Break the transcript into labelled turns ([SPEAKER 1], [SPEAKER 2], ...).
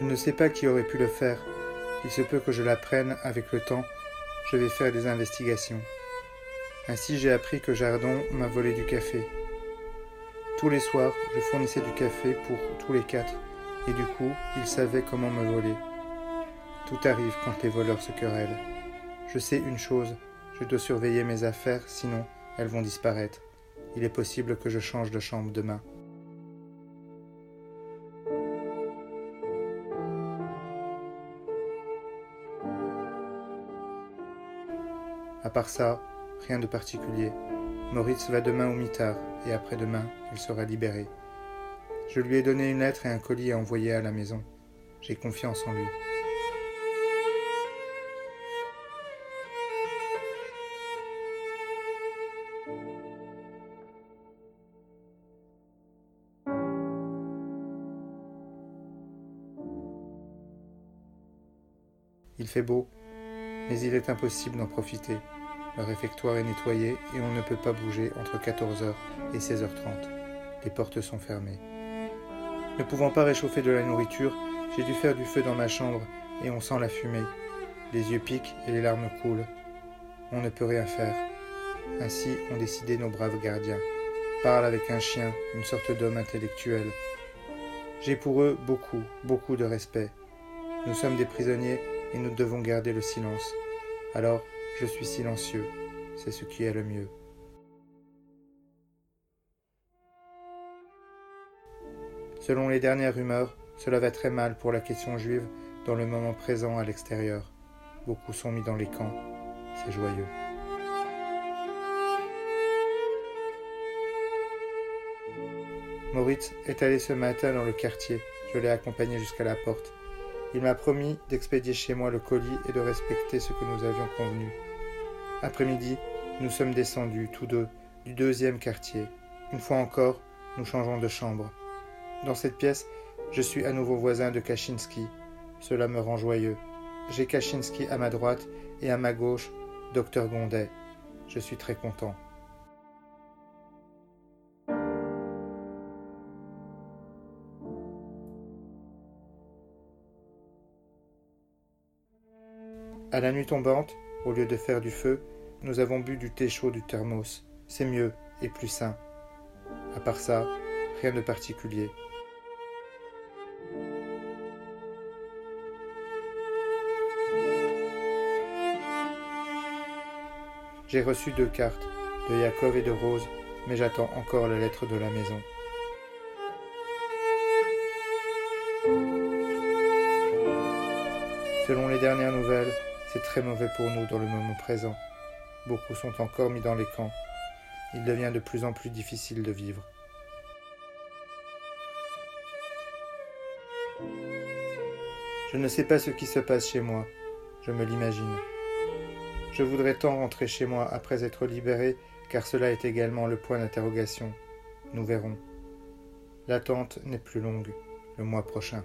[SPEAKER 1] Je ne sais pas qui aurait pu le faire. Il se peut que je l'apprenne avec le temps. Je vais faire des investigations. Ainsi j'ai appris que Jardon m'a volé du café. Tous les soirs, je fournissais du café pour tous les quatre, et du coup, il savait comment me voler. Tout arrive quand les voleurs se querellent. Je sais une chose, je dois surveiller mes affaires, sinon elles vont disparaître. Il est possible que je change de chambre demain. À part ça, rien de particulier. Moritz va demain au mitard et après-demain, il sera libéré. Je lui ai donné une lettre et un colis à envoyer à la maison. J'ai confiance en lui. Il fait beau, mais il est impossible d'en profiter. Le réfectoire est nettoyé et on ne peut pas bouger entre 14h et 16h30. Les portes sont fermées. Ne pouvant pas réchauffer de la nourriture, j'ai dû faire du feu dans ma chambre et on sent la fumée. Les yeux piquent et les larmes coulent. On ne peut rien faire. Ainsi ont décidé nos braves gardiens. Parle avec un chien, une sorte d'homme intellectuel. J'ai pour eux beaucoup, beaucoup de respect. Nous sommes des prisonniers et nous devons garder le silence. Alors, je suis silencieux, c'est ce qui est le mieux. Selon les dernières rumeurs, cela va très mal pour la question juive dans le moment présent à l'extérieur. Beaucoup sont mis dans les camps, c'est joyeux. Moritz est allé ce matin dans le quartier, je l'ai accompagné jusqu'à la porte. Il m'a promis d'expédier chez moi le colis et de respecter ce que nous avions convenu. Après-midi, nous sommes descendus, tous deux, du deuxième quartier. Une fois encore, nous changeons de chambre. Dans cette pièce, je suis à nouveau voisin de Kaczynski. Cela me rend joyeux. J'ai Kaczynski à ma droite et à ma gauche, docteur Gondet. Je suis très content. À la nuit tombante, au lieu de faire du feu, nous avons bu du thé chaud du thermos. C'est mieux et plus sain. À part ça, rien de particulier. J'ai reçu deux cartes, de Yakov et de Rose, mais j'attends encore la lettre de la maison. Selon les dernières nouvelles, c'est très mauvais pour nous dans le moment présent. Beaucoup sont encore mis dans les camps. Il devient de plus en plus difficile de vivre. Je ne sais pas ce qui se passe chez moi. Je me l'imagine. Je voudrais tant rentrer chez moi après être libéré, car cela est également le point d'interrogation. Nous verrons. L'attente n'est plus longue. Le mois prochain.